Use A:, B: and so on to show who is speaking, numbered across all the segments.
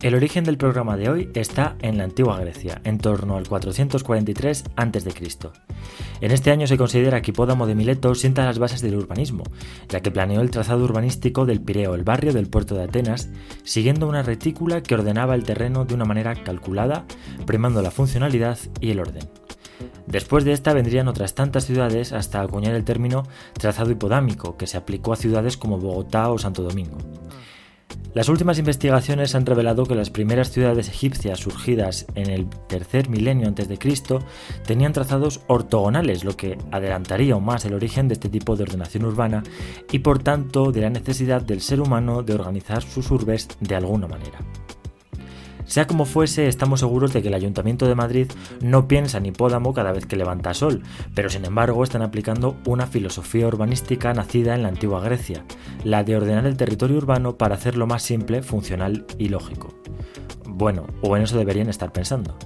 A: El origen del programa de hoy está en la antigua Grecia, en torno al 443 a.C. En este año se considera que Hipódamo de Mileto sienta las bases del urbanismo, ya que planeó el trazado urbanístico del Pireo, el barrio del puerto de Atenas, siguiendo una retícula que ordenaba el terreno de una manera calculada, primando la funcionalidad y el orden. Después de esta vendrían otras tantas ciudades hasta acuñar el término trazado hipodámico, que se aplicó a ciudades como Bogotá o Santo Domingo. Las últimas investigaciones han revelado que las primeras ciudades egipcias surgidas en el tercer milenio antes de Cristo tenían trazados ortogonales, lo que adelantaría aún más el origen de este tipo de ordenación urbana y por tanto de la necesidad del ser humano de organizar sus urbes de alguna manera. Sea como fuese, estamos seguros de que el Ayuntamiento de Madrid no piensa en hipódamo cada vez que levanta sol, pero sin embargo están aplicando una filosofía urbanística nacida en la antigua Grecia, la de ordenar el territorio urbano para hacerlo más simple, funcional y lógico. Bueno, o en eso deberían estar pensando.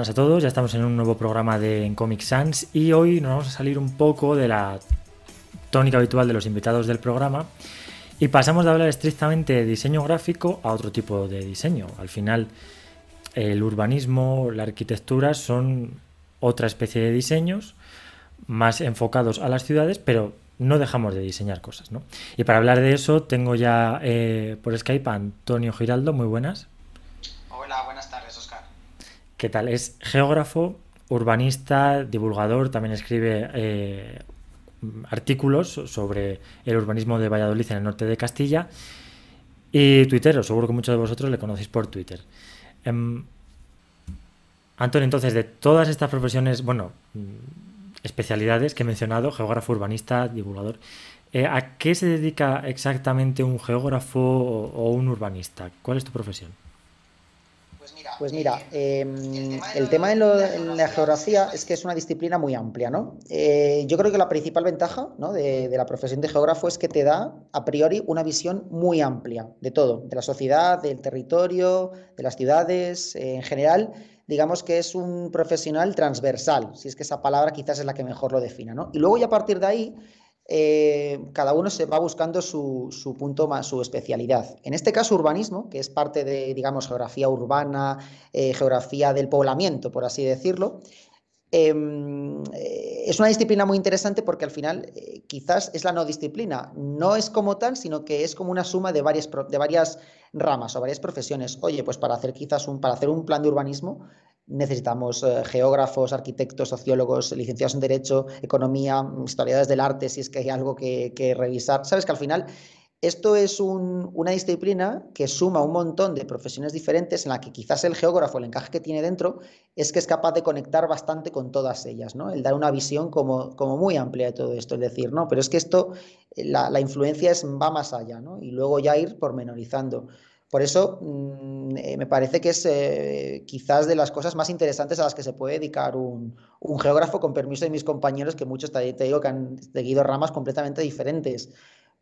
A: Buenas a todos, ya estamos en un nuevo programa de Comic Sans y hoy nos vamos a salir un poco de la tónica habitual de los invitados del programa y pasamos de hablar estrictamente de diseño gráfico a otro tipo de diseño. Al final, el urbanismo, la arquitectura son otra especie de diseños más enfocados a las ciudades, pero no dejamos de diseñar cosas. ¿no? Y para hablar de eso, tengo ya eh, por Skype a Antonio Giraldo. Muy buenas.
B: Hola, buenas.
A: ¿Qué tal? Es geógrafo, urbanista, divulgador, también escribe eh, artículos sobre el urbanismo de Valladolid en el norte de Castilla y tuitero, seguro que muchos de vosotros le conocéis por Twitter. Um, Antonio, entonces, de todas estas profesiones, bueno, especialidades que he mencionado, geógrafo, urbanista, divulgador, eh, ¿a qué se dedica exactamente un geógrafo o un urbanista? ¿Cuál es tu profesión?
C: Pues mira, eh, el tema de, lo, en la geografía es que es una disciplina muy amplia, ¿no? Eh, yo creo que la principal ventaja ¿no? de, de, la profesión de geógrafo es que te da, a priori, una visión muy amplia de todo, de la sociedad, del territorio, de las ciudades, eh, en general. Digamos que es un profesional transversal, si es que esa palabra quizás es la que mejor lo defina, ¿no? Y luego ya a partir de ahí eh, cada uno se va buscando su, su, punto más, su especialidad. En este caso, urbanismo, que es parte de, digamos, geografía urbana, eh, geografía del poblamiento, por así decirlo, em, eh, es una disciplina muy interesante porque al final quizás es la no disciplina. No es como tal, sino que es como una suma de varias, de varias ramas o varias profesiones. Oye, pues para hacer quizás un, para hacer un plan de urbanismo necesitamos eh, geógrafos, arquitectos, sociólogos, licenciados en Derecho, Economía, historiadores del arte, si es que hay algo que, que revisar. Sabes que al final esto es un, una disciplina que suma un montón de profesiones diferentes en la que quizás el geógrafo, el encaje que tiene dentro, es que es capaz de conectar bastante con todas ellas, ¿no? El dar una visión como, como muy amplia de todo esto, es decir, no, pero es que esto, la, la influencia es, va más allá, ¿no? Y luego ya ir pormenorizando. Por eso mmm, eh, me parece que es eh, quizás de las cosas más interesantes a las que se puede dedicar un, un geógrafo, con permiso de mis compañeros, que muchos te, te, digo que han seguido ramas completamente diferentes.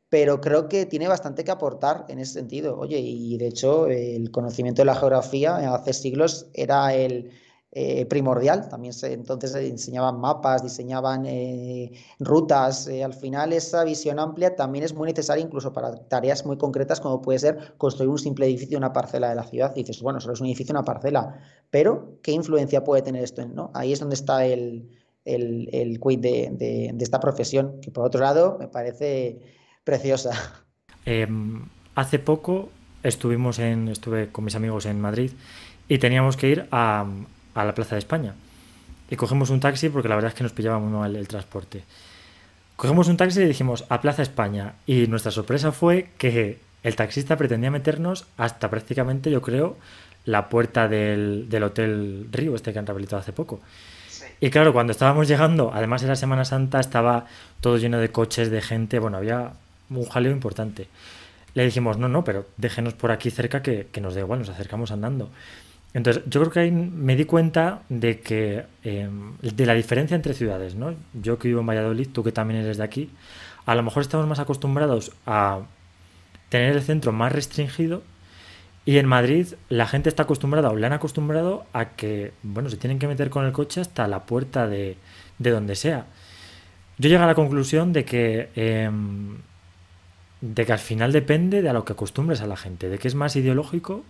C: Pero creo que tiene bastante que aportar en ese sentido. Oye, y de hecho, el conocimiento de la geografía hace siglos era el, eh, primordial. También se, entonces se diseñaban mapas, diseñaban eh, rutas. Eh, al final esa visión amplia también es muy necesaria incluso para tareas muy concretas como puede ser construir un simple edificio, una parcela de la ciudad. Dices, bueno, solo es un edificio, una parcela. Pero, ¿qué influencia puede tener esto? ¿no? Ahí es donde está el, el, el de, de, esta profesión, que por otro lado me parece preciosa.
A: Eh, hace poco estuvimos en, estuve con mis amigos en Madrid y teníamos que ir a, a la Plaza de España. Y cogemos un taxi porque la verdad es que nos pillaba muy mal el transporte. Cogemos un taxi y dijimos a Plaza España. Y nuestra sorpresa fue que el taxista pretendía meternos hasta prácticamente, yo creo, la puerta del, del Hotel Río, este que han rehabilitado hace poco. Sí. Y claro, cuando estábamos llegando, además era Semana Santa, estaba todo lleno de coches, de gente, bueno, había un jaleo importante. Le dijimos, no, no, pero déjenos por aquí cerca que, que nos da igual, nos acercamos andando. Entonces, yo creo que ahí me di cuenta de que eh, de la diferencia entre ciudades, ¿no? Yo que vivo en Valladolid, tú que también eres de aquí, a lo mejor estamos más acostumbrados a tener el centro más restringido y en Madrid la gente está acostumbrada o le han acostumbrado a que, bueno, se tienen que meter con el coche hasta la puerta de, de donde sea. Yo llego a la conclusión de que, em, de que al final depende de a lo que acostumbres a la gente, de que es más ideológico.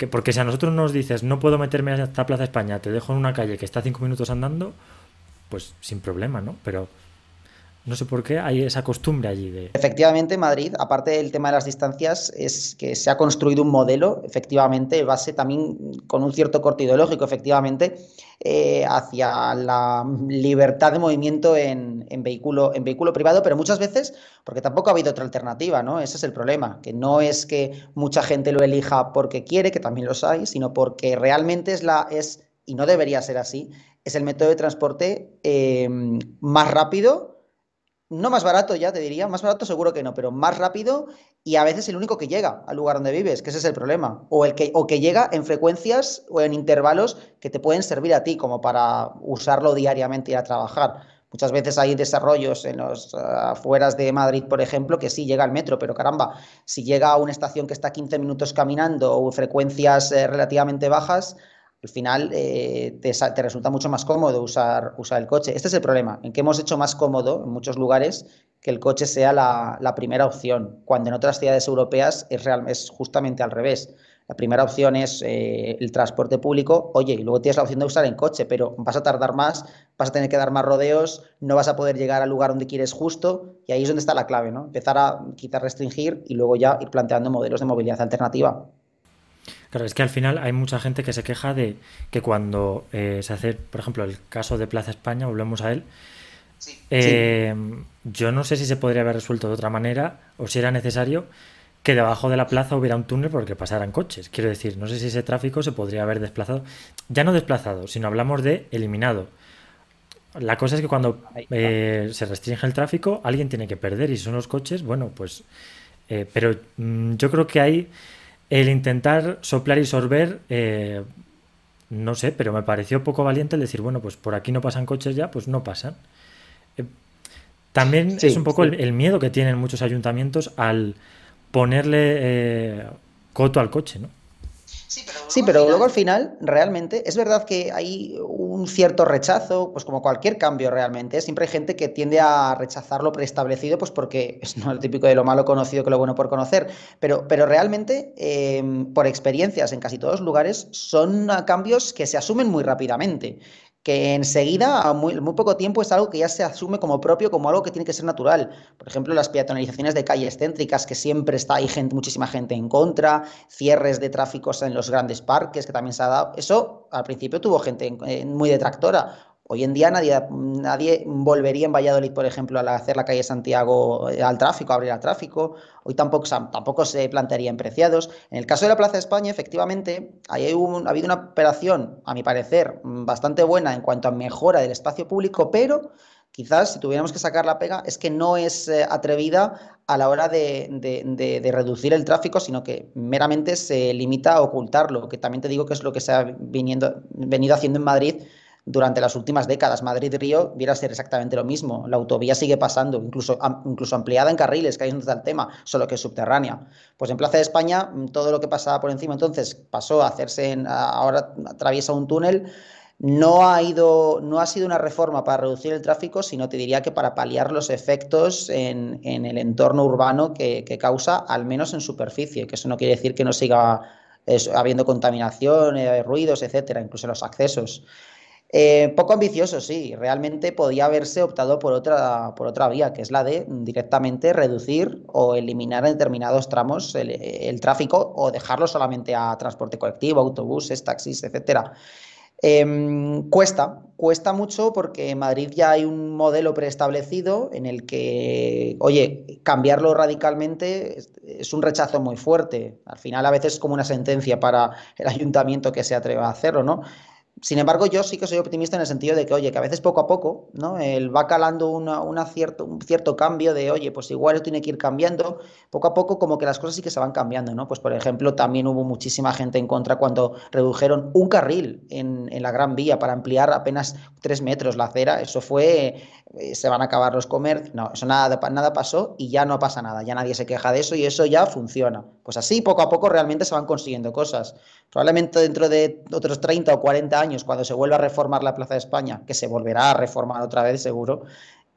A: Que porque si a nosotros nos dices no puedo meterme hasta Plaza España, te dejo en una calle que está cinco minutos andando, pues sin problema, ¿no? Pero no sé por qué hay esa costumbre allí de...
C: Efectivamente, Madrid, aparte del tema de las distancias, es que se ha construido un modelo, efectivamente, base también con un cierto corte ideológico, efectivamente, eh, hacia la libertad de movimiento en, vehículo, en vehículo privado, pero muchas veces porque tampoco ha habido otra alternativa, ¿no? Ese es el problema, que no es que mucha gente lo elija porque quiere, que también los hay, sino porque realmente es la... Es, y no debería ser así, es el método de transporte eh, más rápido no más barato ya, te diría, más barato seguro que no, pero más rápido y a veces el único que llega al lugar donde vives, que ese es el problema. O, el que, o que llega en frecuencias o en intervalos que te pueden servir a ti como para usarlo diariamente y a trabajar. Muchas veces hay desarrollos en los afueras de Madrid, por ejemplo, que sí llega al metro, pero caramba, si llega a una estación que está 15 minutos caminando o frecuencias eh, relativamente bajas, al final eh, te, resulta mucho más cómodo usar, usar el coche. Este es el problema, en que hemos hecho más cómodo en muchos lugares que el coche sea la, primera opción, cuando en otras ciudades europeas es, real, es justamente al revés. La primera opción es eh, el transporte público, oye, y luego tienes la opción de usar el coche, pero vas a tardar más, vas a tener que dar más rodeos, no vas a poder llegar al lugar donde quieres justo, y ahí es donde está la clave, ¿no? Empezar a quitar, restringir y luego ya ir planteando modelos de movilidad alternativa.
A: Claro, es que al final hay mucha gente que se queja de que cuando eh, se hace, por ejemplo, el caso de Plaza España, volvemos a él, eh, yo no sé si se podría haber resuelto de otra manera o si era necesario que debajo de la plaza hubiera un túnel porque pasaran coches. Quiero decir, no sé si ese tráfico se podría haber desplazado, ya no desplazado, sino hablamos de eliminado. La cosa es que cuando eh, se restringe el tráfico, alguien tiene que perder y son los coches, bueno, pues... pero mm, yo creo que hay el intentar soplar y sorber, eh, no sé, pero me pareció poco valiente el decir, bueno, pues por aquí no pasan coches ya, pues no pasan. Eh, también es un poco el, miedo que tienen muchos ayuntamientos al ponerle eh, coto al coche, ¿no?
C: Sí, pero, luego, al final, realmente, es verdad que hay un cierto rechazo, pues como cualquier cambio realmente. Siempre hay gente que tiende a rechazar lo preestablecido, pues porque es no el típico de lo malo conocido que lo bueno por conocer. Pero, pero realmente, em, por experiencias en casi todos los lugares, son cambios que se asumen muy rápidamente que enseguida, a muy, poco tiempo, es algo que ya se asume como propio, como algo que tiene que ser natural. Por ejemplo, las peatonalizaciones de calles céntricas, que siempre está, hay gente, muchísima gente en contra, cierres de tráficos en los grandes parques, que también se ha dado. Eso al principio tuvo gente muy detractora. Hoy en día nadie, nadie volvería en Valladolid, por ejemplo, a hacer la calle Santiago eh, al tráfico, a abrir al tráfico. Hoy tampoco, tampoco se plantearía en Preciados. En el caso de la Plaza de España, efectivamente, ahí ha habido una operación, a mi parecer, bastante buena en cuanto a mejora del espacio público, pero quizás si tuviéramos que sacar la pega es que no es eh, atrevida a la hora de, de, reducir el tráfico, sino que meramente se limita a ocultarlo, que también te digo que es lo que se ha viniendo, venido haciendo en Madrid durante las últimas décadas. Madrid-Río viera ser exactamente lo mismo. La autovía sigue pasando, incluso, incluso ampliada en carriles, que ahí donde está tema, solo que es subterránea. Pues en Plaza de España, mm, todo lo que pasaba por encima entonces pasó a hacerse, en, ahora atraviesa un túnel. No ha, ido, no ha sido una reforma para reducir el tráfico, sino te diría que para paliar los efectos en, el entorno urbano que, causa, al menos en superficie, que eso no quiere decir que no siga habiendo contaminación, eh, ruidos, etcétera, incluso los accesos. Eh, poco ambicioso, sí. Realmente podía haberse optado por otra, por otra vía, que es la de directamente reducir o eliminar en determinados tramos el, tráfico o dejarlo solamente a transporte colectivo, autobuses, taxis, etcétera. Em, cuesta, cuesta mucho porque en Madrid ya hay un modelo preestablecido en el que, oye, cambiarlo radicalmente es, es, un rechazo muy fuerte. Al final a veces es como una sentencia para el ayuntamiento que se atreva a hacerlo, ¿no? Sin embargo, yo sí que soy optimista en el sentido de que, oye, que a veces poco a poco, ¿no? Él va calando una, cierto, un cierto cambio de, oye, pues igual tiene que ir cambiando, poco a poco como que las cosas sí que se van cambiando, ¿no? Pues por ejemplo, también hubo muchísima gente en contra cuando redujeron un carril en, en la Gran Vía para ampliar apenas tres metros la acera, eso fue eh, se van a acabar los comercios. No, eso nada, nada pasó y ya no pasa nada, ya nadie se queja de eso y eso ya funciona. Pues así, poco a poco, realmente se van consiguiendo cosas. Probablemente dentro de otros 30 o 40 años, cuando se vuelva a reformar la Plaza de España, que se volverá a reformar otra vez seguro,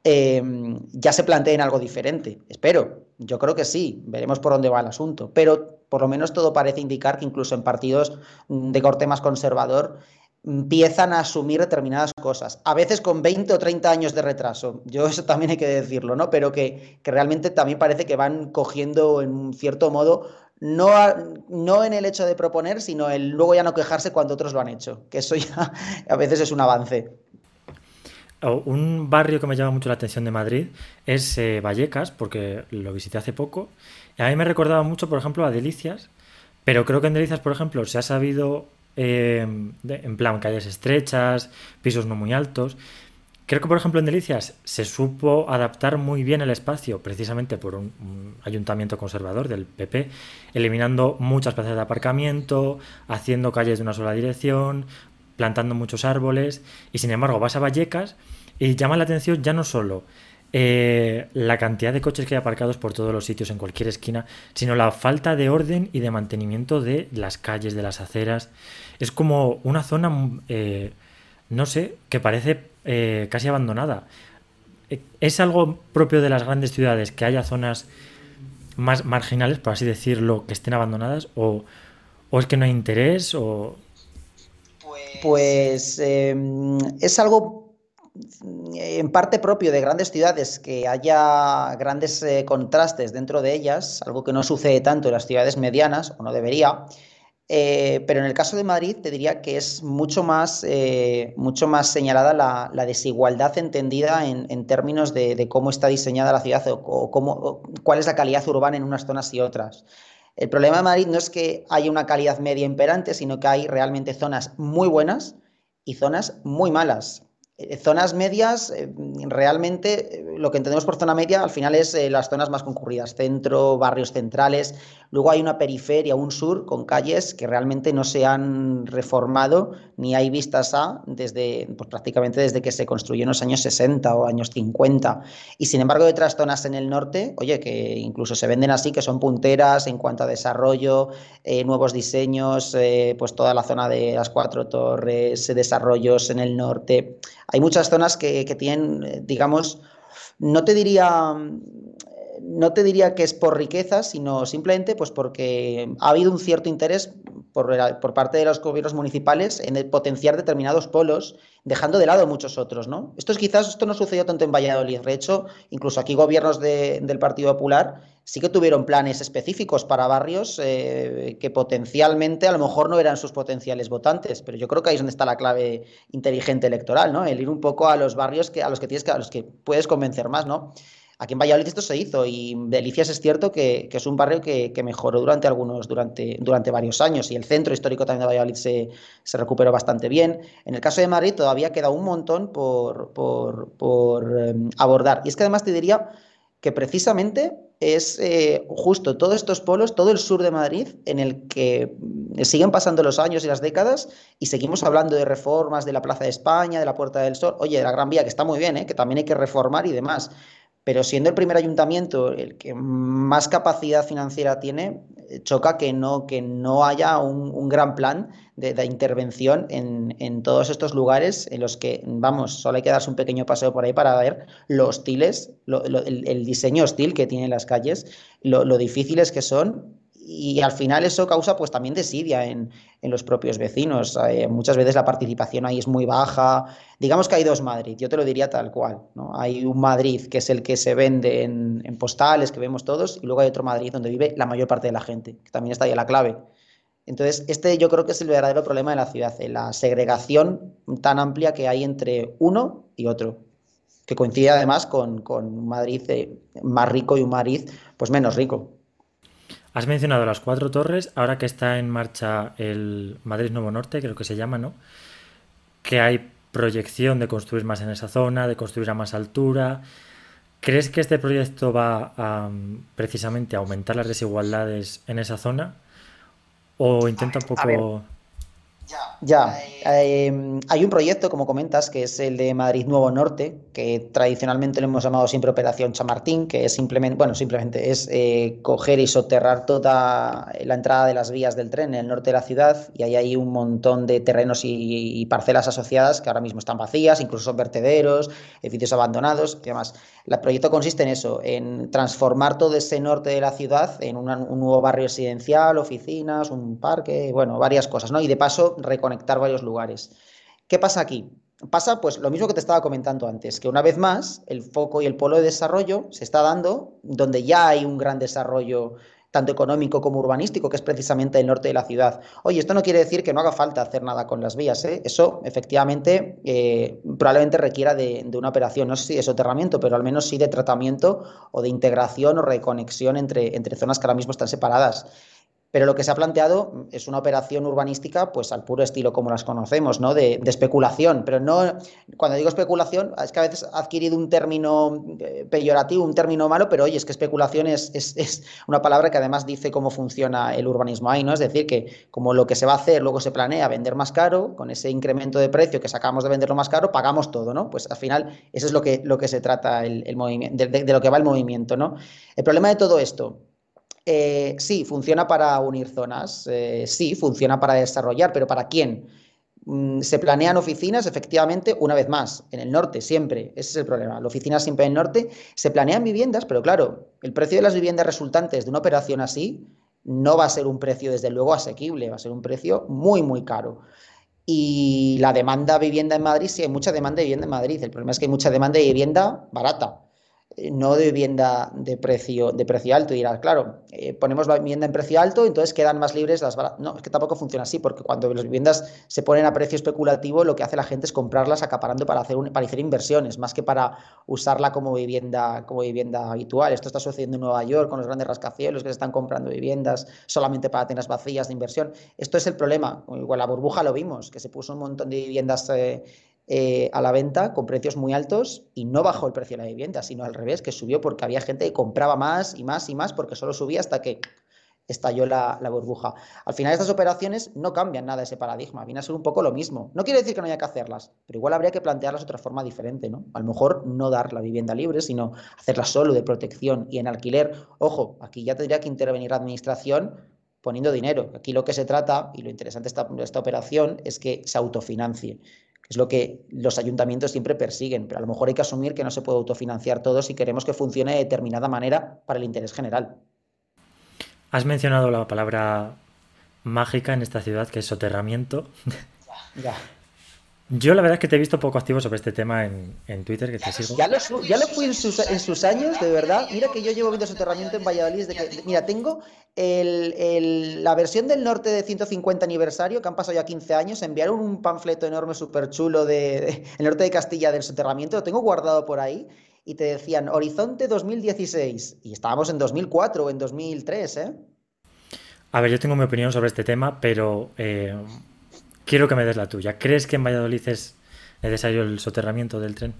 C: em, ya se planteen algo diferente. Espero, yo creo que sí, veremos por dónde va el asunto. Pero por lo menos todo parece indicar que incluso en partidos de corte más conservador, empiezan a asumir determinadas cosas, a veces con 20 o 30 años de retraso, yo eso también hay que decirlo, ¿no? Pero que, realmente también parece que van cogiendo en cierto modo, no, no en el hecho de proponer, sino el luego ya no quejarse cuando otros lo han hecho, que eso ya a veces es un avance.
A: Un barrio que me llama mucho la atención de Madrid es eh, Vallecas, porque lo visité hace poco. Y a mí me recordaba mucho, por ejemplo, a Delicias, pero creo que en Delicias, por ejemplo, se ha sabido Em, en plan calles estrechas, pisos no muy altos. Creo que, por ejemplo, en Delicias se supo adaptar muy bien el espacio, precisamente por un, ayuntamiento conservador del PP, eliminando muchas plazas de aparcamiento, haciendo calles de una sola dirección, plantando muchos árboles, y sin embargo vas a Vallecas y llama la atención ya no solo eh, la cantidad de coches que hay aparcados por todos los sitios, en cualquier esquina, sino la falta de orden y de mantenimiento de las calles, de las aceras. Es como una zona, eh, no sé, que parece eh, casi abandonada. ¿Es algo propio de las grandes ciudades que haya zonas más marginales, por así decirlo, que estén abandonadas? ¿O, es que no hay interés? O...
C: Pues em, es algo en parte propio de grandes ciudades que haya grandes eh, contrastes dentro de ellas, algo que no sucede tanto en las ciudades medianas, o no debería. Eh, pero en el caso de Madrid te diría que es mucho más, eh, mucho más señalada la, desigualdad entendida en, términos de, cómo está diseñada la ciudad o, cómo, cuál es la calidad urbana en unas zonas y otras. El problema de Madrid no es que haya una calidad media imperante, sino que hay realmente zonas muy buenas y zonas muy malas. Eh, zonas medias, eh, realmente eh, lo que entendemos por zona media al final es las zonas más concurridas, centro, barrios centrales. Luego hay una periferia, un sur con calles que realmente no se han reformado ni hay vistas a desde pues, prácticamente desde que se construyó en los años 60 o años 50. Y sin embargo, hay otras zonas en el norte, oye, que incluso se venden así, que son punteras en cuanto a desarrollo, nuevos diseños, pues toda la zona de las cuatro torres, desarrollos en el norte hay muchas zonas que, tienen, eh, digamos, no te diría no te diría que es por riqueza, sino simplemente pues porque ha habido un cierto interés por, parte de los gobiernos municipales en potenciar determinados polos, dejando de lado muchos otros, ¿no? Esto es quizás, esto no sucedió tanto en Valladolid. De hecho, incluso aquí gobiernos del Partido Popular sí que tuvieron planes específicos para barrios eh, que potencialmente a lo mejor no eran sus potenciales votantes, pero yo creo que ahí es donde está la clave inteligente electoral, ¿no? El ir un poco a los barrios a los que tienes a los que puedes convencer más, ¿no? Aquí en Valladolid esto se hizo y Delicias es cierto que, es un barrio que, mejoró durante algunos, durante, durante varios años y el centro histórico también de Valladolid se, recuperó bastante bien. En el caso de Madrid todavía queda un montón por, por, em, abordar. Y es que además te diría que precisamente es eh, justo todos estos polos, todo el sur de Madrid, en el que siguen pasando los años y las décadas y seguimos hablando de reformas de la Plaza de España, de la Puerta del Sol, oye, de la Gran Vía, que está muy bien, ¿eh? que también hay que reformar y demás pero siendo el primer ayuntamiento el que más capacidad financiera tiene, eh, choca que no, que no haya un, gran plan de, intervención en, todos estos lugares en los que, vamos, solo hay que darse un pequeño paseo por ahí para ver lo hostiles, el, diseño hostil que tienen las calles, lo, lo difíciles que son y al final eso causa pues también desidia en, en los propios vecinos. Eh, muchas veces la participación ahí es muy baja. Digamos que hay dos Madrid, yo te lo diría tal cual. ¿no? Hay un Madrid que es el que se vende en, en, postales, que vemos todos, y luego hay otro Madrid donde vive la mayor parte de la gente, que también está ahí la clave. Entonces, este yo creo que es el verdadero problema de la ciudad, eh, la segregación tan amplia que hay entre uno y otro, que coincide además con, con Madrid eh, más rico y un Madrid pues menos rico.
A: Has mencionado las cuatro torres, ahora que está en marcha el Madrid Nuevo Norte, creo que se llama, ¿no? que hay proyección de construir más en esa zona, de construir a más altura. ¿Crees que este proyecto va a precisamente aumentar las desigualdades en esa zona? ¿O intenta un poco...
C: Ya, em, hay un proyecto, como comentas, que es el de Madrid Nuevo Norte, que tradicionalmente lo hemos llamado siempre Operación Chamartín, que es simplemente, bueno, simplemente es eh, coger y soterrar toda la entrada de las vías del tren en el norte de la ciudad, y ahí hay un montón de terrenos y, parcelas asociadas que ahora mismo están vacías, incluso son vertederos, edificios abandonados y demás. El proyecto consiste en eso, en transformar todo ese norte de la ciudad en un nuevo barrio residencial, oficinas, un parque, bueno, varias cosas, ¿no? Y de paso reconectar varios lugares. ¿Qué pasa aquí? Pasa pues lo mismo que te estaba comentando antes, que una vez más el foco y el polo de desarrollo se está dando donde ya hay un gran desarrollo tanto económico como urbanístico, que es precisamente el norte de la ciudad. Oye, esto no quiere decir que no haga falta hacer nada con las vías. ¿eh? Eso, efectivamente, eh, probablemente requiera de, una operación, no sé si de soterramiento, pero al menos sí de tratamiento o de integración o reconexión entre, entre zonas que ahora mismo están separadas. Pero lo que se ha planteado es una operación urbanística, pues al puro estilo como las conocemos, ¿no? De, especulación. Pero no, cuando digo especulación, es que a veces ha adquirido un término eh, peyorativo, un término malo, pero oye, es que especulación es, es, una palabra que además dice cómo funciona el urbanismo ahí, ¿no? Es decir, que como lo que se va a hacer, luego se planea vender más caro, con ese incremento de precio que sacamos de venderlo más caro, pagamos todo, ¿no? Pues al final, eso es lo que, lo que se trata el, movimiento, de lo que va el movimiento, ¿no? El problema de todo esto eh, sí, funciona para unir zonas, eh, sí, funciona para desarrollar, pero ¿para quién? Mm, se planean oficinas, efectivamente, una vez más, en el norte, siempre, ese es el problema. La oficina siempre en el norte, se planean viviendas, pero claro, el precio de las viviendas resultantes de una operación así no va a ser un precio, desde luego, asequible, va a ser un precio muy, muy caro. Y la demanda de vivienda en Madrid, sí, hay mucha demanda de vivienda en Madrid. El problema es que hay mucha demanda de vivienda barata. Eh, no de vivienda de precio, de precio alto. Y dirás, claro, eh, ponemos la vivienda en precio alto, entonces quedan más libres las. No, es que tampoco funciona así, porque cuando las viviendas se ponen a precio especulativo, lo que hace la gente es comprarlas acaparando para hacer, para hacer inversiones, más que para usarla como vivienda, como vivienda habitual. Esto está sucediendo en Nueva York con los grandes rascacielos que se están comprando viviendas solamente para tener vacías de inversión. Esto es el problema. Igual la burbuja lo vimos, que se puso un montón de viviendas. Eh, eh, a la venta con precios muy altos y no bajó el precio de la vivienda, sino al revés, que subió porque había gente que compraba más y más y más porque solo subía hasta que estalló la, burbuja. Al final estas operaciones no cambian nada ese paradigma, viene a ser un poco lo mismo. No quiere decir que no haya que hacerlas, pero igual habría que plantearlas de otra forma diferente, ¿no? A lo mejor no dar la vivienda libre, sino hacerla solo de protección y en alquiler. Ojo, aquí ya tendría que intervenir la administración poniendo dinero. Aquí lo que se trata, y lo interesante de esta operación, es que se autofinancie. Es lo que los ayuntamientos siempre persiguen, pero a lo mejor hay que asumir que no se puede autofinanciar todo si queremos que funcione de determinada manera para el interés general.
A: Has mencionado la palabra mágica en esta ciudad, que es soterramiento. Ya. Yo la verdad es que te he visto poco activo sobre este tema en, Twitter, que te sigo.
C: Ya lo, fui en sus, años, de verdad. Mira que yo llevo viendo soterramiento en Valladolid. que, mira, tengo la versión del norte de 150 aniversario, que han pasado ya 15 años. Enviaron un panfleto enorme, súper chulo, de, el norte de Castilla del soterramiento. Lo tengo guardado por ahí. Y te decían Horizonte 2016. Y estábamos en 2004 o en 2003, ¿eh?
A: A ver, yo tengo mi opinión sobre este tema, pero. Eh, Quiero que me des la tuya. ¿Crees que en Valladolid es necesario el soterramiento del tren?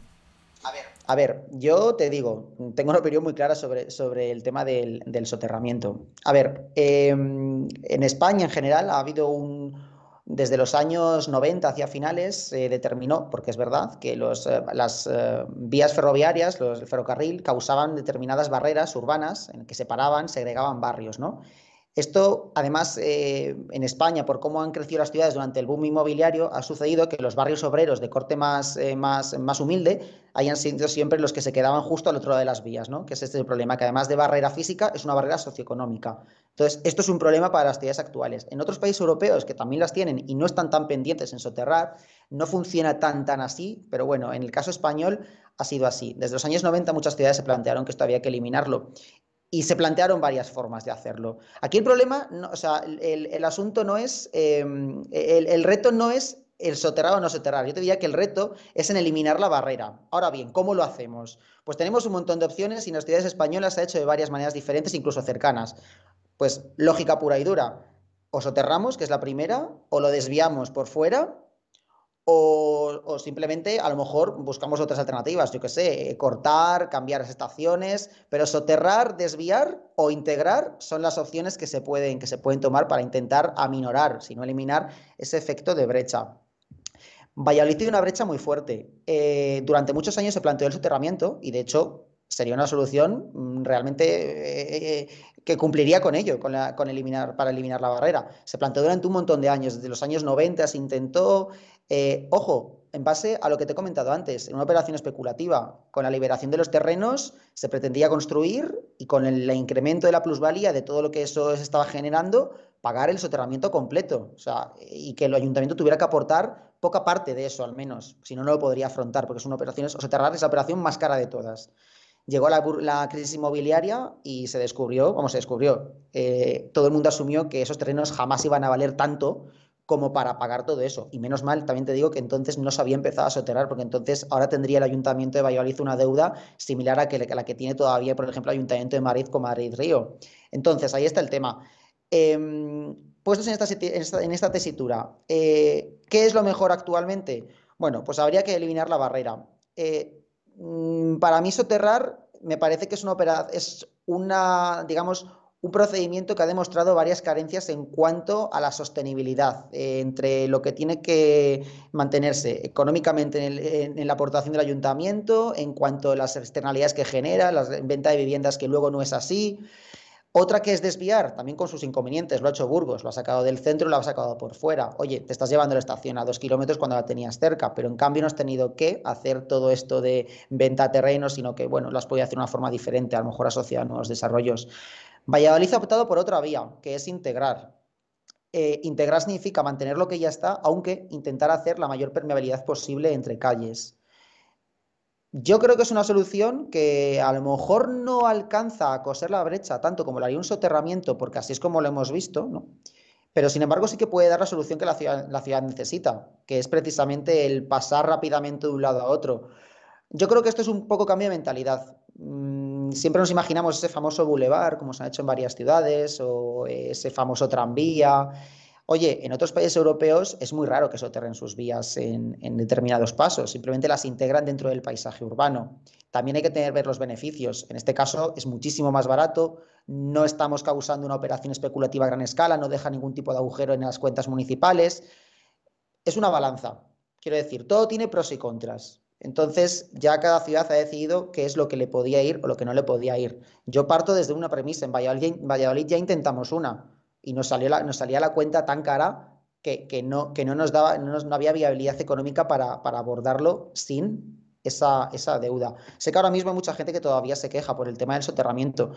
C: A ver, a ver, yo te digo, tengo una opinión muy clara sobre, sobre el tema del, soterramiento. A ver, em, en España en general ha habido un, desde los años 90 hacia finales se determinó, porque es verdad, que los, eh, las eh, vías ferroviarias, los, el ferrocarril, causaban determinadas barreras urbanas en que separaban, segregaban barrios, ¿no? Esto, además, eh, en España, por cómo han crecido las ciudades durante el boom inmobiliario, ha sucedido que los barrios obreros de corte más, eh, más, más humilde hayan sido siempre los que se quedaban justo al otro lado de las vías, ¿no? Que es este el problema, que además de barrera física, es una barrera socioeconómica. Entonces, esto es un problema para las ciudades actuales. En otros países europeos que también las tienen y no están tan pendientes en soterrar, no funciona tan, tan así, pero bueno, en el caso español ha sido así. Desde los años 90 muchas ciudades se plantearon que esto había que eliminarlo y se plantearon varias formas de hacerlo. Aquí el problema, o sea, el, asunto no es, em, el, reto no es el soterrar o no soterrar. Yo te diría que el reto es en eliminar la barrera. Ahora bien, ¿cómo lo hacemos? Pues tenemos un montón de opciones y en las ciudades españolas se ha hecho de varias maneras diferentes, incluso cercanas. Pues lógica pura y dura. O soterramos, que es la primera, o lo desviamos por fuera, o, simplemente a lo mejor buscamos otras alternativas, yo que sé, cortar, cambiar las estaciones, pero soterrar, desviar o integrar son las opciones que se pueden, que se pueden tomar para intentar aminorar, si no eliminar, ese efecto de brecha. Valladolid tiene una brecha muy fuerte. Eh, durante muchos años se planteó el soterramiento y de hecho sería una solución mm, realmente eh, eh, que cumpliría con ello, con, eliminar, para eliminar la barrera. Se planteó durante un montón de años, desde los años 90 se intentó, eh, ojo, en base a lo que te he comentado antes, en una operación especulativa, con la liberación de los terrenos se pretendía construir y con el, incremento de la plusvalía de todo lo que eso estaba generando, pagar el soterramiento completo. O sea, y que el ayuntamiento tuviera que aportar poca parte de eso al menos, si no, no lo podría afrontar, porque es una operación, o soterrar es la operación más cara de todas. Llegó la, crisis inmobiliaria y se descubrió, vamos, se descubrió, eh, todo el mundo asumió que esos terrenos jamás iban a valer tanto como para pagar todo eso. Y menos mal, también te digo que entonces no se había empezado a soterrar, porque entonces ahora tendría el Ayuntamiento de Valladolid una deuda similar a, la que tiene todavía, por ejemplo, el Ayuntamiento de Madrid con Madrid Río. Entonces, ahí está el tema. Em, puestos en esta, en esta, tesitura, eh, ¿qué es lo mejor actualmente? Bueno, pues habría que eliminar la barrera. Eh, para mí soterrar me parece que es una es una, digamos, un procedimiento que ha demostrado varias carencias en cuanto a la sostenibilidad eh, entre lo que tiene que mantenerse económicamente en, la aportación del ayuntamiento, en cuanto a las externalidades que genera, la venta de viviendas que luego no es así. Otra que es desviar, también con sus inconvenientes, lo ha hecho Burgos, lo ha sacado del centro y lo ha sacado por fuera. Oye, te estás llevando la estación a dos kilómetros cuando la tenías cerca, pero en cambio no has tenido que hacer todo esto de venta a terreno, sino que, bueno, lo has podido hacer de una forma diferente, a lo mejor asociado a nuevos desarrollos. Valladolid ha optado por otra vía, que es integrar. Eh, integrar significa mantener lo que ya está, aunque intentar hacer la mayor permeabilidad posible entre calles. Yo creo que es una solución que a lo mejor no alcanza a coser la brecha tanto como lo haría un soterramiento, porque así es como lo hemos visto, ¿no? Pero sin embargo sí que puede dar la solución que la ciudad, la ciudad necesita, que es precisamente el pasar rápidamente de un lado a otro. Yo creo que esto es un poco cambio de mentalidad. Mm, siempre nos imaginamos ese famoso bulevar, como se ha hecho en varias ciudades, o ese famoso tranvía. Oye, en otros países europeos es muy raro que soterren sus vías en, determinados pasos, simplemente las integran dentro del paisaje urbano. También hay que tener ver los beneficios. En este caso es muchísimo más barato, no estamos causando una operación especulativa a gran escala, no deja ningún tipo de agujero en las cuentas municipales. Es una balanza. Quiero decir, todo tiene pros y contras. Entonces, ya cada ciudad ha decidido qué es lo que le podía ir o lo que no le podía ir. Yo parto desde una premisa. En Valladolid ya intentamos una y nos, salió la, nos salía la cuenta tan cara que, no, que no nos daba, no, no había viabilidad económica para, para abordarlo sin esa, esa, deuda. Sé que ahora mismo hay mucha gente que todavía se queja por el tema del soterramiento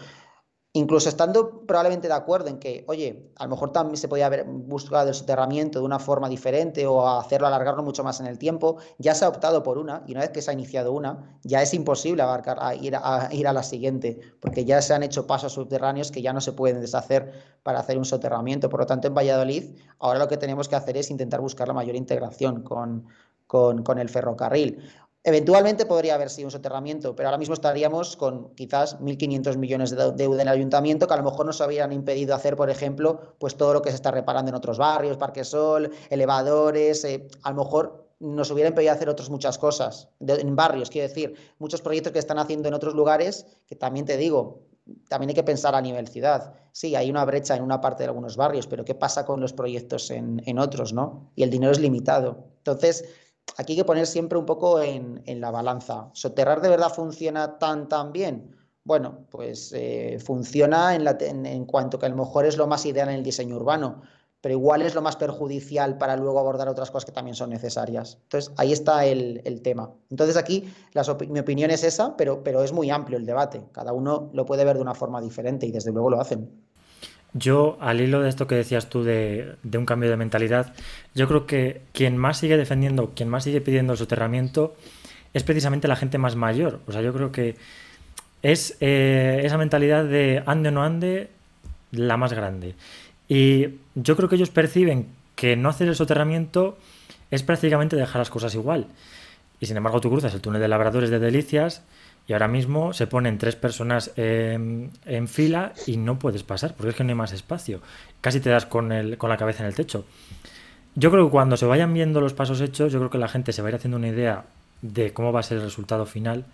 C: incluso estando probablemente de acuerdo en que, oye, a lo mejor también se podía haber buscado el soterramiento de una forma diferente o hacerlo alargarlo mucho más en el tiempo, ya se ha optado por una y una vez que se ha iniciado una, ya es imposible abarcar, a ir, a, ir a la siguiente, porque ya se han hecho pasos subterráneos que ya no se pueden deshacer para hacer un soterramiento. Por lo tanto, en Valladolid, ahora lo que tenemos que hacer es intentar buscar la mayor integración con, con, con el ferrocarril. Eventualmente podría haber sido un soterramiento, pero ahora mismo estaríamos con quizás 1.500 millones de deuda en el ayuntamiento que a lo mejor nos habrían impedido hacer, por ejemplo, pues todo lo que se está reparando en otros barrios, Parque Sol, elevadores, eh, a lo mejor nos hubiera impedido hacer otras muchas cosas, en barrios, quiero decir, muchos proyectos que están haciendo en otros lugares, que también te digo, también hay que pensar a nivel ciudad. Sí, hay una brecha en una parte de algunos barrios, pero ¿qué pasa con los proyectos en, en otros, no? Y el dinero es limitado. Entonces, aquí hay que poner siempre un poco en, la balanza. ¿Soterrar de verdad funciona tan, tan bien? Bueno, pues eh, funciona en, cuanto que a lo mejor es lo más ideal en el diseño urbano, pero igual es lo más perjudicial para luego abordar otras cosas que también son necesarias. Entonces, ahí está el, tema. Entonces, aquí mi opinión es esa, pero es muy amplio el debate. Cada uno lo puede ver de una forma diferente y desde luego lo hacen.
A: Yo, al hilo de esto que decías tú de, un cambio de mentalidad, yo creo que quien más sigue defendiendo, quien más sigue pidiendo el soterramiento, es precisamente la gente más mayor. O sea, yo creo que es eh, esa mentalidad de ande o no ande, la más grande. Y yo creo que ellos perciben que no hacer el soterramiento es prácticamente dejar las cosas igual. Y sin embargo, tú cruzas el túnel de labradores de Delicias y ahora mismo se ponen tres personas en fila y no puedes pasar, porque es que no hay más espacio. Casi te das con, el, con la cabeza en el techo. yo creo que cuando se vayan viendo los pasos hechos, yo creo que la gente se va a ir haciendo una idea de cómo va a ser el resultado final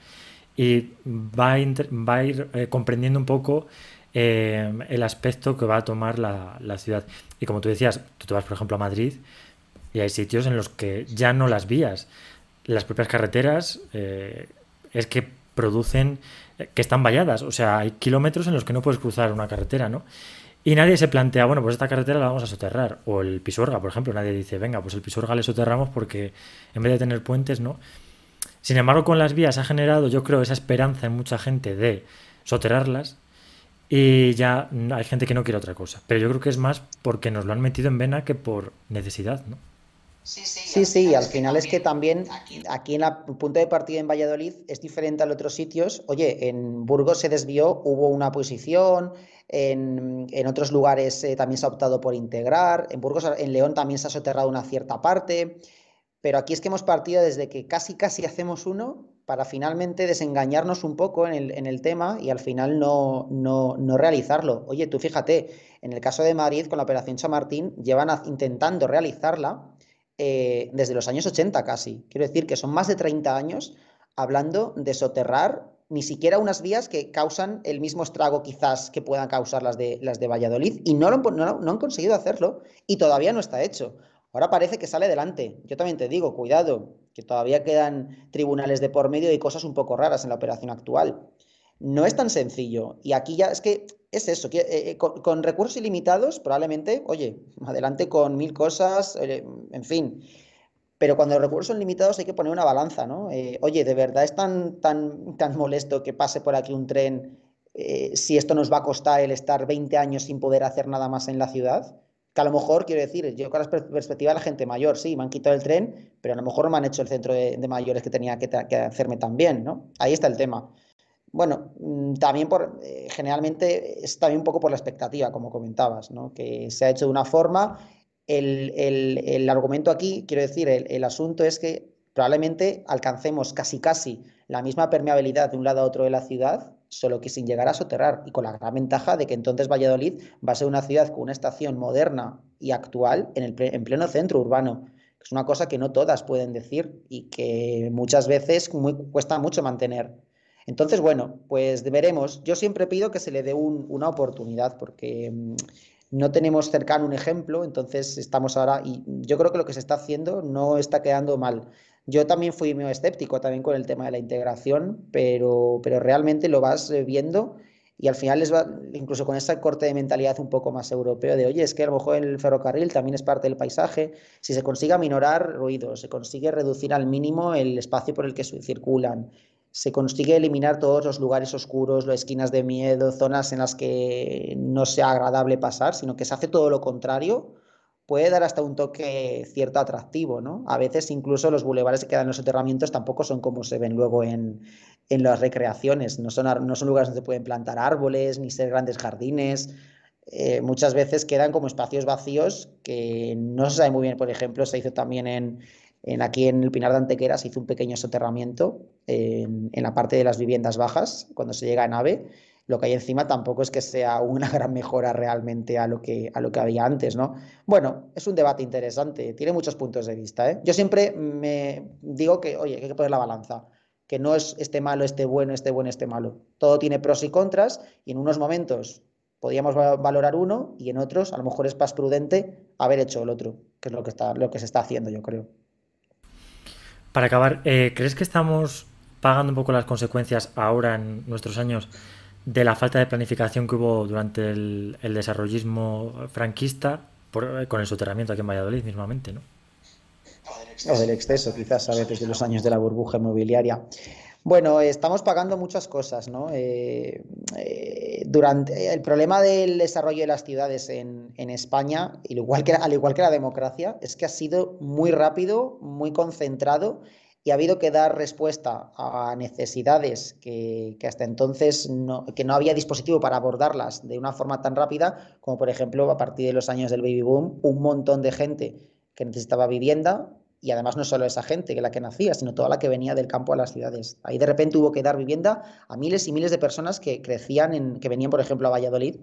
A: y va a, ir eh, comprendiendo un poco eh, el aspecto que va a tomar la, la, ciudad. Y como tú decías, tú te vas, por ejemplo, a Madrid y hay sitios en los que ya no las vías, las propias carreteras eh, es que producen, que están valladas, o sea, hay kilómetros en los que no puedes cruzar una carretera, ¿no? Y nadie se plantea, bueno, pues esta carretera la vamos a soterrar. O el Pisuerga, por ejemplo, nadie dice, venga, pues el Pisuerga le soterramos porque en vez de tener puentes, ¿no? Sin embargo, con las vías ha generado, yo creo, esa esperanza en mucha gente de soterrarlas y ya hay gente que no quiere otra cosa. Pero yo creo que es más porque nos lo han metido en vena que por necesidad, ¿no?
C: Sí, sí, sí, al final es que también aquí en el punto de partida en Valladolid es diferente a los otros sitios. Oye, en Burgos se desvió, hubo una posición, en, otros lugares eh, también se ha optado por integrar, en Burgos, en León también se ha soterrado una cierta parte. Pero aquí es que hemos partido desde que casi casi hacemos uno para finalmente desengañarnos un poco en el, tema y al final no, no, no, realizarlo. Oye, tú fíjate, en el caso de Madrid con la Operación Chamartín llevan intentando realizarla eh, desde los años 80 casi. Quiero decir que son más de 30 años hablando de soterrar ni siquiera unas vías que causan el mismo estrago quizás que puedan causar las de, las de Valladolid y no, no, no han conseguido hacerlo y todavía no está hecho. Ahora parece que sale adelante. Yo también te digo, cuidado, que todavía quedan tribunales de por medio y cosas un poco raras en la operación actual. No es tan sencillo. Y aquí ya es que es eso, que, eh, eh, con, recursos ilimitados, probablemente, oye, adelante con mil cosas, eh, en fin. Pero cuando los recursos son limitados hay que poner una balanza, ¿no? oye, ¿de verdad es tan, tan, tan molesto que pase por aquí un tren si esto nos va a costar el estar 20 años sin poder hacer nada más en la ciudad? que a lo mejor, quiero decir, yo con la perspectiva de la gente mayor, sí, me han quitado el tren, pero a lo mejor no me han hecho el centro de, mayores que tenía que, hacerme también, ¿no? Ahí está el tema. Bueno, mm, también por, eh, generalmente es también un poco por la expectativa, como comentabas, ¿no? Que se ha hecho de una forma. El, argumento aquí, quiero decir, el, asunto es que probablemente alcancemos casi casi la misma permeabilidad de un lado a otro de la ciudad, solo que sin llegar a soterrar y con la gran ventaja de que entonces Valladolid va a ser una ciudad con una estación moderna y actual en, el, en pleno centro urbano, es una cosa que no todas pueden decir y que muchas veces cuesta mucho mantener. Entonces, bueno, pues veremos. Yo siempre pido que se le dé una oportunidad porque mm, no tenemos cercano un ejemplo, entonces estamos ahora y yo creo que lo que se está haciendo no está quedando mal. Yo también fui muy escéptico también con el tema de la integración, pero, pero realmente lo vas eh, viendo y al final les va, incluso con ese corte de mentalidad un poco más europeo de, oye, es que a lo mejor el ferrocarril también es parte del paisaje, si se consigue aminorar ruidos, se consigue reducir al mínimo el espacio por el que circulan, se consigue eliminar todos los lugares oscuros, las esquinas de miedo, zonas en las que no sea agradable pasar, sino que se hace todo lo contrario, puede dar hasta un toque cierto atractivo, ¿no? A veces incluso los bulevares que quedan en los soterramientos tampoco son como se ven luego en, las recreaciones, no son, no son lugares donde se pueden plantar árboles ni ser grandes jardines. Eh, muchas veces quedan como espacios vacíos que no se sabe muy bien, por ejemplo, se hizo también en, en aquí en el Pinar de Antequera, se hizo un pequeño soterramiento en, en la parte de las viviendas bajas, cuando se llega a nave, lo que hay encima tampoco es que sea una gran mejora realmente a lo que, a lo que había antes, ¿no? Bueno, es un debate interesante, tiene muchos puntos de vista, ¿eh? Yo siempre me digo que, oye, hay que poner la balanza, que no es este malo, este bueno, este bueno, este malo. Todo tiene pros y contras y en unos momentos podríamos valorar uno y en otros a lo mejor es más prudente haber hecho el otro, que es lo que, está, lo que se está haciendo, yo creo.
A: Para acabar, eh, ¿crees que estamos pagando un poco las consecuencias ahora en nuestros años de la falta de planificación que hubo durante el, desarrollismo franquista por, con el soterramiento aquí en Valladolid mismamente, ¿no?
C: O del exceso, quizás a veces de los años de la burbuja inmobiliaria. Bueno, estamos pagando muchas cosas, ¿no? Eh, eh, durante el problema del desarrollo de las ciudades en, España, al igual que la democracia, es que ha sido muy rápido, muy concentrado y ha habido que dar respuesta a necesidades que, hasta entonces que no había dispositivo para abordarlas de una forma tan rápida, como por ejemplo a partir de los años del baby boom, un montón de gente que necesitaba vivienda y además no solo esa gente que la que nacía, sino toda la que venía del campo a las ciudades. Ahí de repente hubo que dar vivienda a miles y miles de personas que crecían, en, que venían por ejemplo a Valladolid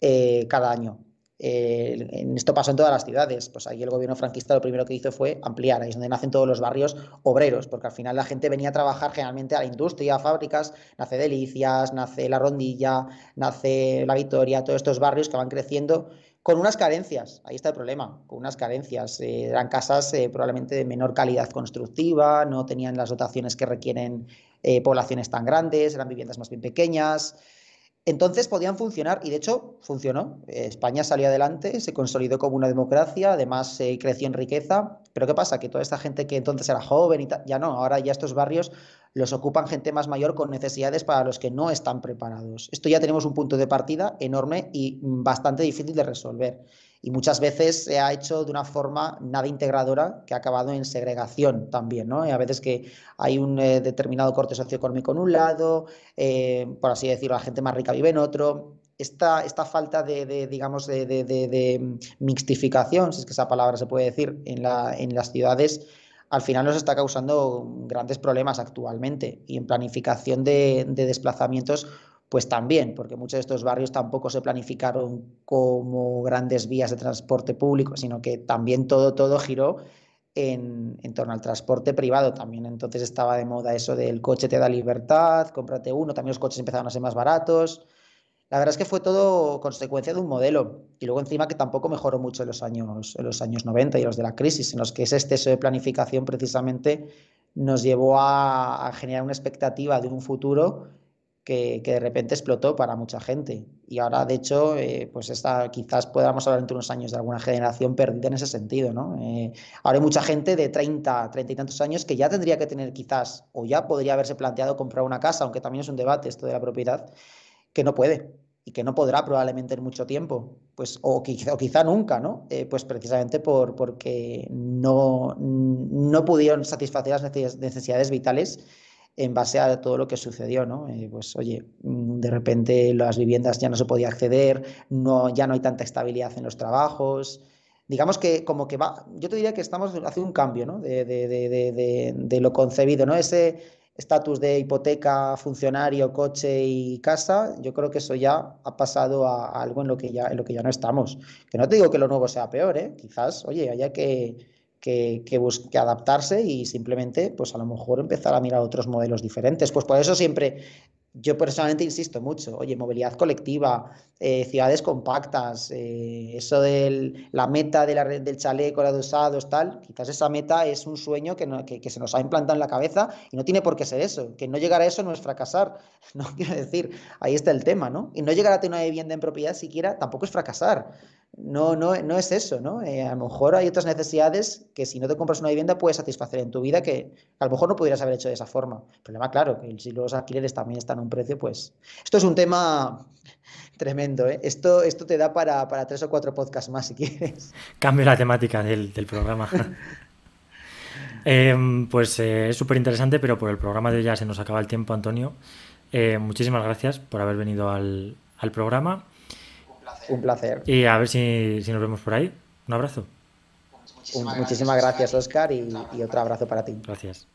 C: eh, cada año. Eh, esto pasó en todas las ciudades. Pues ahí el gobierno franquista lo primero que hizo fue ampliar, ahí es donde nacen todos los barrios obreros, porque al final la gente venía a trabajar generalmente a la industria, a fábricas, nace Delicias, nace La Rondilla, nace La Victoria, todos estos barrios que van creciendo con unas carencias, ahí está el problema, con unas carencias. Eh, eran casas eh, probablemente de menor calidad constructiva, no tenían las dotaciones que requieren poblaciones tan grandes, eran viviendas más bien pequeñas. Entonces podían funcionar y de hecho funcionó. España salió adelante, se consolidó como una democracia, además eh, creció en riqueza. Pero ¿qué pasa? Que toda esta gente que entonces era joven y ya no, ahora ya estos barrios los ocupan gente más mayor con necesidades para los que no están preparados. Esto ya tenemos un punto de partida enorme y bastante difícil de resolver y muchas veces se ha hecho de una forma nada integradora que ha acabado en segregación también, ¿no? a veces que hay un eh, determinado corte socioeconómico en un lado, eh, por así decirlo, la gente más rica vive en otro. Esta, esta falta de, digamos, de, mixtificación, si es que esa palabra se puede decir, en, la, en las ciudades, al final nos está causando grandes problemas actualmente. Y en planificación de desplazamientos, pues también, porque muchos de estos barrios tampoco se planificaron como grandes vías de transporte público, sino que también todo, todo giró en, torno al transporte privado también. Entonces estaba de moda eso del coche te da libertad, cómprate uno, también los coches empezaron a ser más baratos. La verdad es que fue todo consecuencia de un modelo y luego encima que tampoco mejoró mucho en los años, en los años 90 y los de la crisis, en los que ese exceso de planificación precisamente nos llevó a, generar una expectativa de un futuro que, de repente explotó para mucha gente. Y ahora, de hecho, eh, pues esta, quizás podamos hablar entre unos años de alguna generación perdida en ese sentido. ¿no? Eh, ahora hay mucha gente de 30, 30 y tantos años que ya tendría que tener quizás, o ya podría haberse planteado comprar una casa, aunque también es un debate esto de la propiedad, que no puede y que no podrá probablemente en mucho tiempo, pues, o, quizá, nunca, ¿no? Eh, pues precisamente por, porque no, no pudieron satisfacer las necesidades vitales en base a todo lo que sucedió, ¿no? Eh, pues oye, mm, de repente las viviendas ya no se podía acceder, no, ya no hay tanta estabilidad en los trabajos. Digamos que como que va, yo te diría que estamos haciendo un cambio, ¿no? De, de, de, de lo concebido, ¿no? Ese estatus de hipoteca, funcionario, coche y casa, yo creo que eso ya ha pasado a, algo en lo que ya, en lo que ya no estamos. Que no te digo que lo nuevo sea peor, ¿eh? Quizás, oye, haya que que, que, busque adaptarse y simplemente, pues a lo mejor empezar a mirar otros modelos diferentes. Pues por eso siempre, yo personalmente insisto mucho, oye, movilidad colectiva, eh, ciudades compactas, eh, eso de la meta de la, del chaleco, la de usados, tal, quizás esa meta es un sueño que, que, que, se nos ha implantado en la cabeza y no tiene por qué ser eso. Que no llegar a eso no es fracasar, no quiero decir, ahí está el tema, ¿no? Y no llegar a tener una vivienda en propiedad siquiera tampoco es fracasar no, no, no es eso, ¿no? Eh, a lo mejor hay otras necesidades que si no te compras una vivienda puedes satisfacer en tu vida que a lo mejor no pudieras haber hecho de esa forma. El problema, claro, que si los alquileres también están a un precio, pues esto es un tema tremendo, ¿eh? Esto, esto te da para, tres o cuatro podcasts más si quieres.
A: Cambio la temática del, programa. Em, pues eh, es súper interesante, pero por el programa de hoy ya se nos acaba el tiempo, Antonio. Eh, muchísimas gracias por haber venido al, al programa.
C: Un placer.
A: Y a ver si, nos vemos por ahí. Un abrazo.
C: muchísimas, gracias, Oscar, y, y otro abrazo para ti.
A: Gracias.